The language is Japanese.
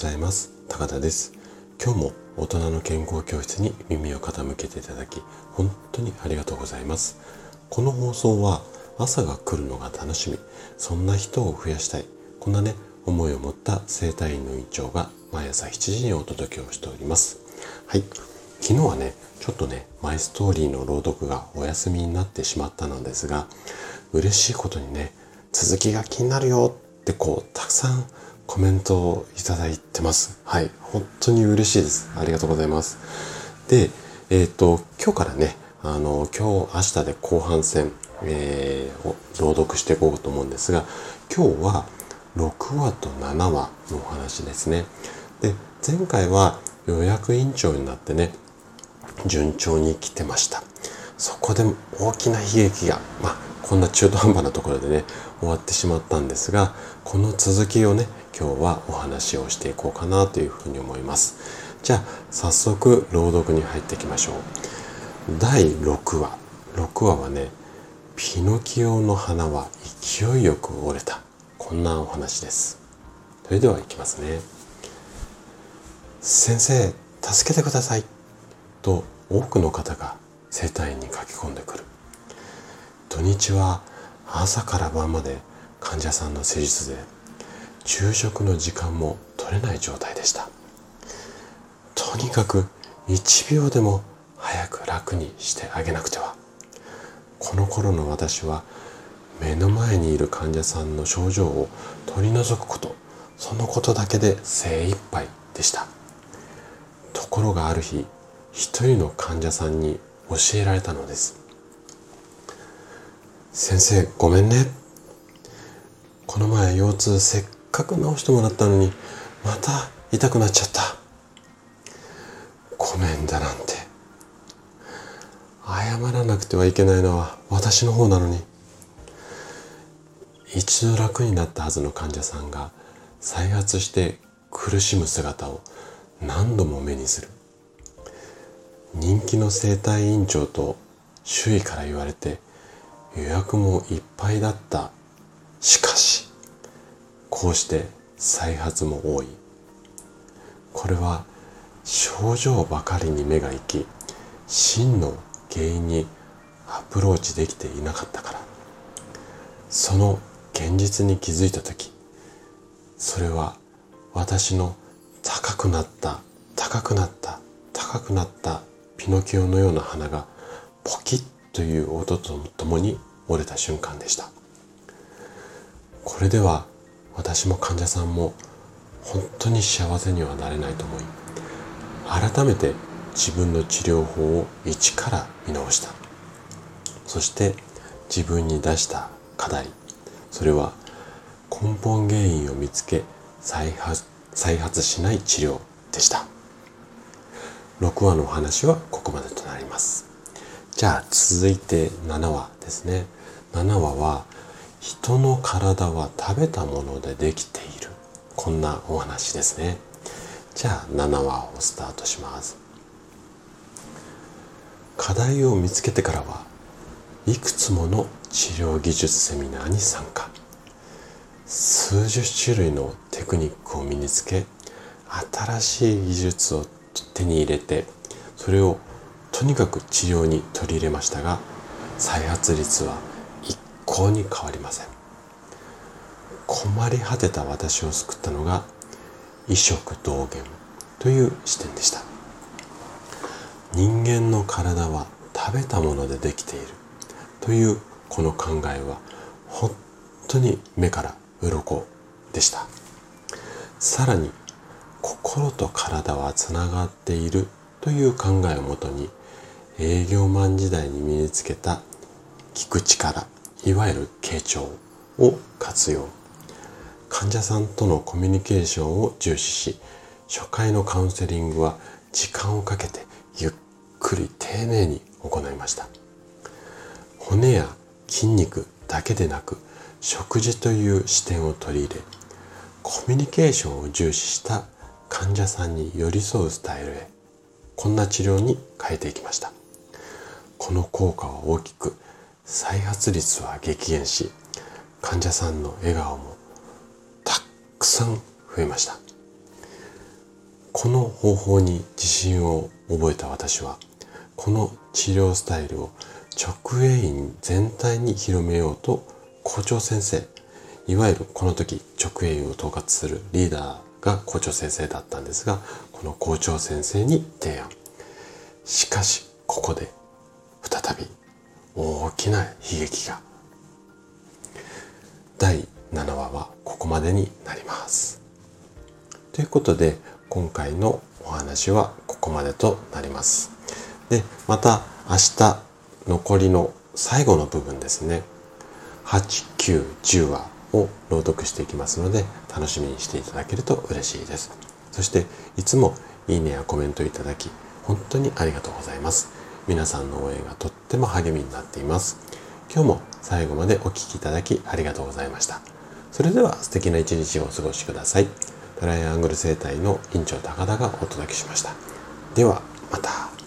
ざいます。高田です。今日も大人の健康教室に耳を傾けていただき本当にありがとうございます。この放送は朝が来るのが楽しみそんな人を増やしたいこんなね思いを持った生体院の院長が毎朝7時にお届けをしております。はい。昨日はねちょっとねマイストーリーの朗読がお休みになってしまったのですが嬉しいことにね続きが気になるよってこうたくさんコメントをいただいてます。はい。本当に嬉しいです。ありがとうございます。でえっ、ー、と今日からねあの今日明日で後半戦、えー、を朗読していこうと思うんですが今日は6話と7話のお話ですね。で前回は予約委員長になってね順調に来てました。そこで大きな悲劇がまあこんな中途半端なところでね終わってしまったんですがこの続きをね今日はお話をしていこうかなというふうに思います。じゃあ早速朗読に入っていきましょう。第6話。6話はねピノキオの花は勢いよく折れた。こんなお話です。それではいきますね。先生助けてください。と多くの方が生体院に駆け込んでくる。土日は朝から晩まで患者さんの施術で昼食の時間も取れない状態でした。とにかく1秒でも早く楽にしてあげなくては。この頃の私は目の前にいる患者さんの症状を取り除くことそのことだけで精一杯でした。ところがある日一人の患者さんに教えられたのです。先生ごめんね。この前腰痛せっかく治してもらったのにまた痛くなっちゃった。ごめんだなんて。謝らなくてはいけないのは私の方なのに。一度楽になったはずの患者さんが再発して苦しむ姿を何度も目にする。人気の整体院長と周囲から言われて予約もいっぱいだった。しかしこうして再発も多い。これは症状ばかりに目が行き真の原因にアプローチできていなかったから。その現実に気づいた時それは私の高くなった高くなった高くなったピノキオのような花がポキッという音とともに折れた瞬間でした。これでは私も患者さんも本当に幸せにはなれないと思い改めて自分の治療法を一から見直した。そして自分に出した課題それは根本原因を見つけ再発再発しない治療でした。6話のお話はここまでとなります。じゃあ続いて7話ですね。7話は人の体は食べたものでできている。こんなお話ですね。じゃあ7話をスタートします。課題を見つけてからはいくつもの治療技術セミナーに参加。数十種類のテクニックを身につけ新しい技術を手に入れてそれをとにかく治療に取り入れましたが再発率は一向に変わりません。困り果てた私を救ったのが異食同源という視点でした。人間の体は食べたものでできているというこの考えは本当に目から鱗でした。さらに心と体はつながっているという考えをもとに営業マン時代に身につけた聞く力いわゆる傾聴を活用。患者さんとのコミュニケーションを重視し初回のカウンセリングは時間をかけてゆっくり丁寧に行いました。骨や筋肉だけでなく食事という視点を取り入れコミュニケーションを重視した患者さんに寄り添うスタイルへこんな治療に変えていきました。この効果は大きく再発率は激減し患者さんの笑顔もたくさん増えました。この方法に自信を覚えた私はこの治療スタイルを直営院全体に広めようと校長先生いわゆるこの時直営院を統括するリーダーが校長先生だったんですがこの校長先生に提案。しかしここで再び大きな悲劇が。第7話はここまでになります。ということで今回のお話はここまでとなります。でまた明日残りの最後の部分ですね。8910話を朗読していきますので楽しみにしていただけると嬉しいです。そしていつもいいねやコメントいただき本当にありがとうございます。皆さんの応援がとっても励みになっています。今日も最後までお聴きいただきありがとうございました。それでは素敵な一日をお過ごしください。トライアングル生態の院長高田がお届けしました。ではまた。